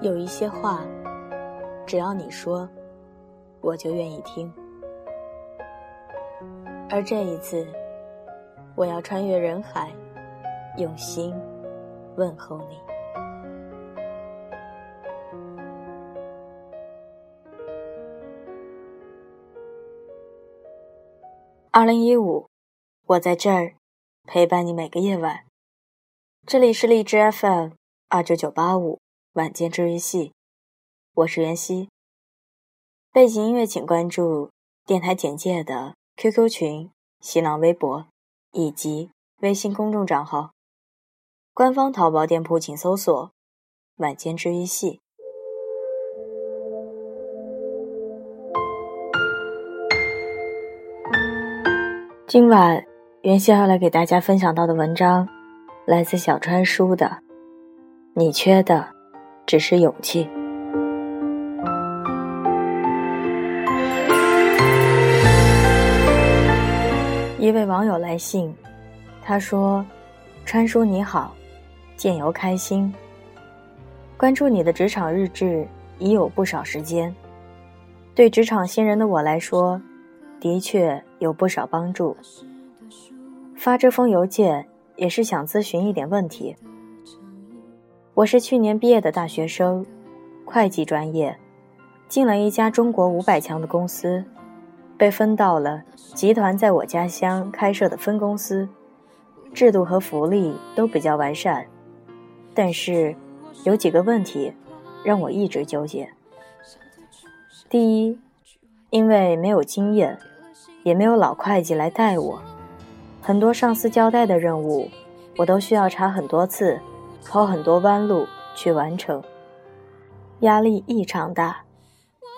有一些话，只要你说，我就愿意听。而这一次，我要穿越人海，用心问候你。二零一五，我在这儿陪伴你每个夜晚。这里是荔枝 FM 二九九八五。晚间治愈系，我是袁熙。背景音乐请关注电台简介的 QQ 群、新浪微博以及微信公众账号。官方淘宝店铺请搜索“晚间治愈系”。今晚袁熙要来给大家分享到的文章，来自小川书的《你缺的》。只是勇气。一位网友来信，他说：“川叔你好，见游开心。关注你的职场日志已有不少时间，对职场新人的我来说，的确有不少帮助。发这封邮件也是想咨询一点问题。”我是去年毕业的大学生，会计专业，进了一家中国五百强的公司，被分到了集团在我家乡开设的分公司，制度和福利都比较完善，但是有几个问题让我一直纠结。第一，因为没有经验，也没有老会计来带我，很多上司交代的任务，我都需要查很多次。跑很多弯路去完成，压力异常大，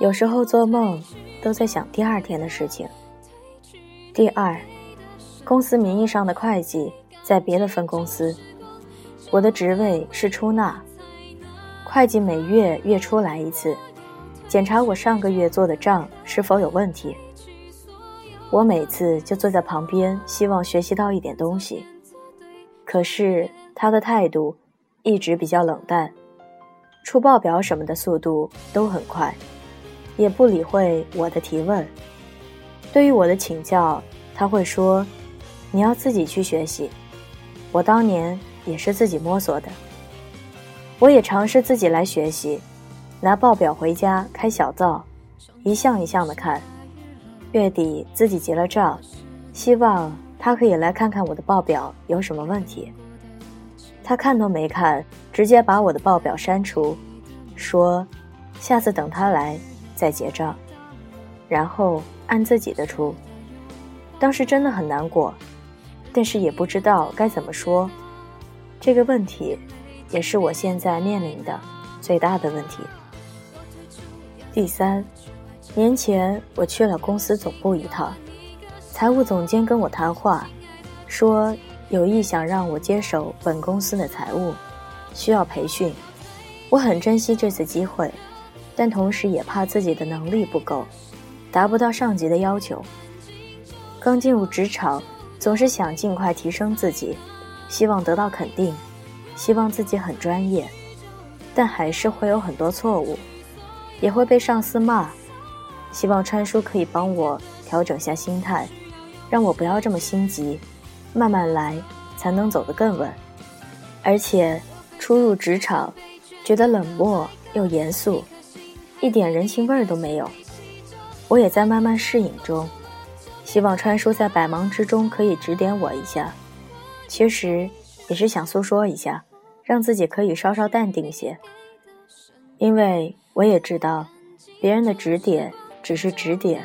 有时候做梦都在想第二天的事情。第二，公司名义上的会计在别的分公司，我的职位是出纳，会计每月月初来一次，检查我上个月做的账是否有问题。我每次就坐在旁边，希望学习到一点东西，可是他的态度。一直比较冷淡，出报表什么的速度都很快，也不理会我的提问。对于我的请教，他会说：“你要自己去学习。”我当年也是自己摸索的，我也尝试自己来学习，拿报表回家开小灶，一项一项的看。月底自己结了账，希望他可以来看看我的报表有什么问题。他看都没看，直接把我的报表删除，说：“下次等他来再结账，然后按自己的出。”当时真的很难过，但是也不知道该怎么说。这个问题，也是我现在面临的最大的问题。第三，年前我去了公司总部一趟，财务总监跟我谈话，说。有意想让我接手本公司的财务，需要培训。我很珍惜这次机会，但同时也怕自己的能力不够，达不到上级的要求。刚进入职场，总是想尽快提升自己，希望得到肯定，希望自己很专业，但还是会有很多错误，也会被上司骂。希望川叔可以帮我调整下心态，让我不要这么心急。慢慢来，才能走得更稳。而且，初入职场，觉得冷漠又严肃，一点人情味儿都没有。我也在慢慢适应中，希望川叔在百忙之中可以指点我一下。其实也是想诉说一下，让自己可以稍稍淡定些。因为我也知道，别人的指点只是指点。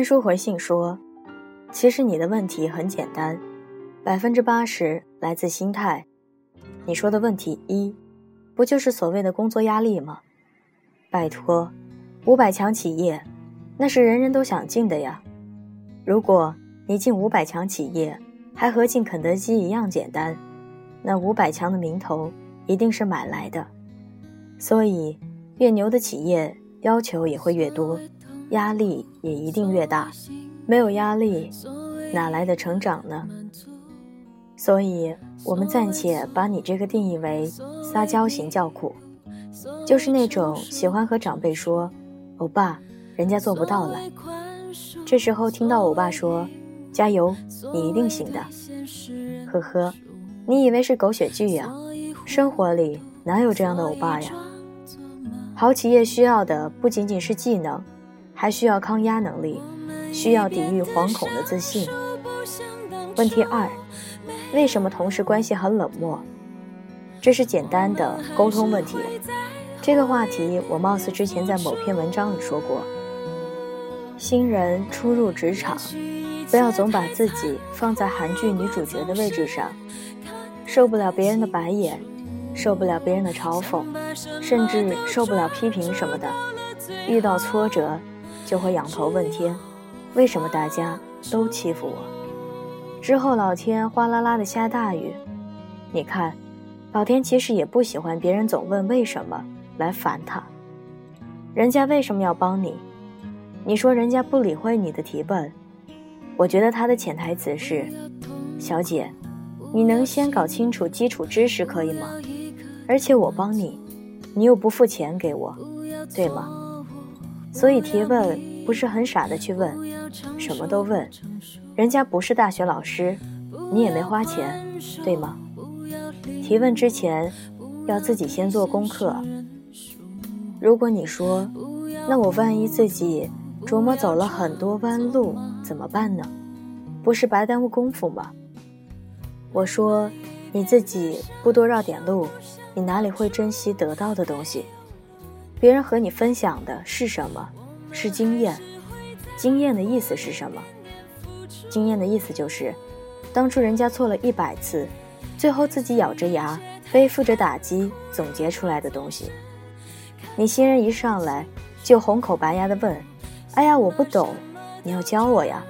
天叔回信说：“其实你的问题很简单，百分之八十来自心态。你说的问题一，不就是所谓的工作压力吗？拜托，五百强企业，那是人人都想进的呀。如果你进五百强企业，还和进肯德基一样简单，那五百强的名头一定是买来的。所以，越牛的企业要求也会越多，压力也一定越大。没有压力，哪来的成长呢？所以，我们暂且把你这个定义为撒娇型叫苦。就是那种喜欢和长辈说“欧巴，人家做不到了”，这时候听到欧巴说“加油，你一定行的”，呵呵，你以为是狗血剧呀？生活里哪有这样的欧巴呀？好企业需要的不仅仅是技能，还需要抗压能力，需要抵御惶恐的自信。问题二：为什么同事关系很冷漠？这是简单的沟通问题。这个话题我貌似之前在某篇文章里说过。新人初入职场，不要总把自己放在韩剧女主角的位置上，受不了别人的白眼，受不了别人的嘲讽，甚至受不了批评什么的。遇到挫折，就会仰头问天：为什么大家都欺负我？之后老天哗啦啦的下大雨，你看，老天其实也不喜欢别人总问为什么。来烦他，人家为什么要帮你？你说人家不理会你的提问，我觉得他的潜台词是：小姐，你能先搞清楚基础知识可以吗？而且我帮你，你又不付钱给我，对吗？所以提问不是很傻的去问，什么都问，人家不是大学老师，你也没花钱，对吗？提问之前要自己先做功课。如果你说，那我万一自己琢磨走了很多弯路怎么办呢？不是白耽误功夫吗？我说，你自己不多绕点路，你哪里会珍惜得到的东西？别人和你分享的是什么？是经验。经验的意思是什么？经验的意思就是，当初人家错了一百次，最后自己咬着牙背负着打击总结出来的东西。你新人一上来就红口白牙的问：“哎呀，我不懂，你要教我呀！”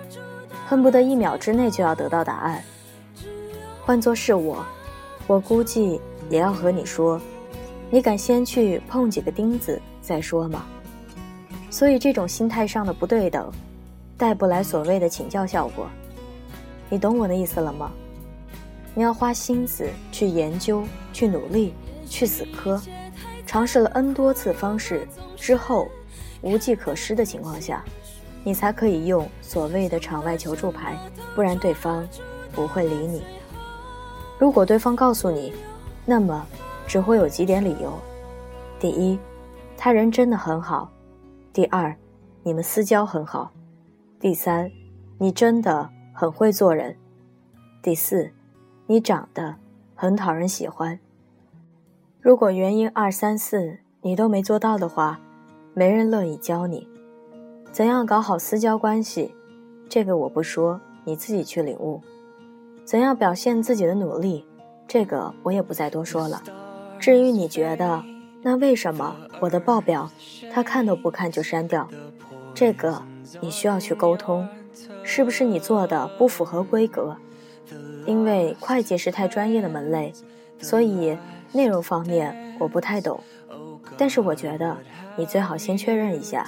恨不得一秒之内就要得到答案。换作是我，我估计也要和你说：“你敢先去碰几个钉子再说吗？”所以这种心态上的不对等，带不来所谓的请教效果。你懂我的意思了吗？你要花心思去研究、去努力、去死磕。尝试了 N 多次方式之后，无计可施的情况下，你才可以用所谓的场外求助牌，不然对方不会理你。如果对方告诉你，那么只会有几点理由：第一，他人真的很好；第二，你们私交很好；第三，你真的很会做人；第四，你长得很讨人喜欢。如果原因二三四你都没做到的话，没人乐意教你怎样搞好私交关系。这个我不说，你自己去领悟。怎样表现自己的努力，这个我也不再多说了。至于你觉得，那为什么我的报表他看都不看就删掉？这个你需要去沟通，是不是你做的不符合规格？因为会计是太专业的门类，所以。内容方面我不太懂，但是我觉得你最好先确认一下，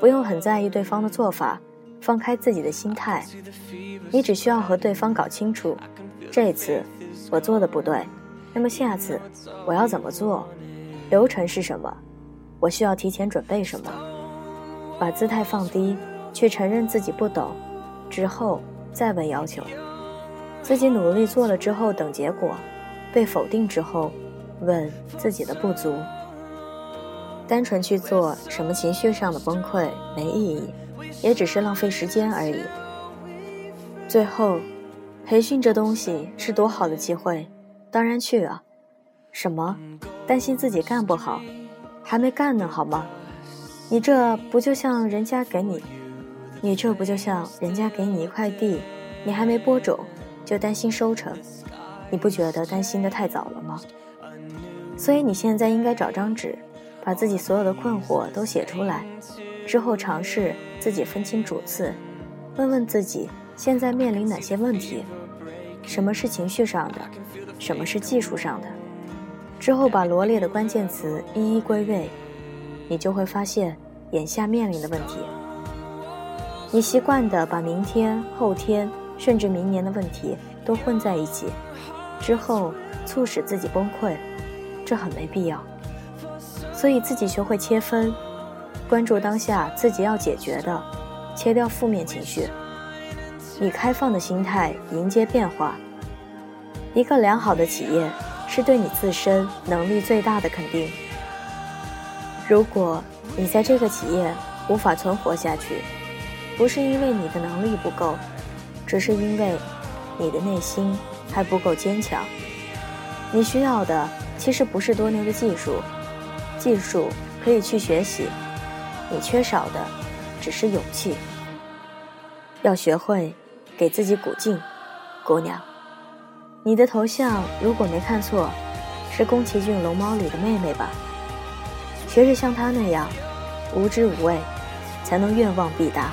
不用很在意对方的做法，放开自己的心态，你只需要和对方搞清楚，这次我做的不对，那么下次我要怎么做，流程是什么，我需要提前准备什么，把姿态放低，去承认自己不懂，之后再问要求，自己努力做了之后等结果。被否定之后，问自己的不足，单纯去做什么情绪上的崩溃没意义，也只是浪费时间而已。最后，培训这东西是多好的机会，当然去啊！什么？担心自己干不好？还没干呢，好吗？你这不就像人家给你，你这不就像人家给你一块地，你还没播种，就担心收成。你不觉得担心的太早了吗？所以你现在应该找张纸，把自己所有的困惑都写出来，之后尝试自己分清主次，问问自己现在面临哪些问题，什么是情绪上的，什么是技术上的，之后把罗列的关键词一一归位，你就会发现眼下面临的问题。你习惯的把明天、后天，甚至明年的问题都混在一起，之后促使自己崩溃。这很没必要，所以自己学会切分，关注当下自己要解决的，切掉负面情绪，以开放的心态迎接变化。一个良好的企业是对你自身能力最大的肯定。如果你在这个企业无法存活下去，不是因为你的能力不够，只是因为你的内心还不够坚强。你需要的。其实不是多牛的技术，技术可以去学习，你缺少的只是勇气。要学会给自己鼓劲，姑娘。你的头像如果没看错，是宫崎骏《龙猫》里的妹妹吧？学着像她那样，无知无畏，才能愿望必达。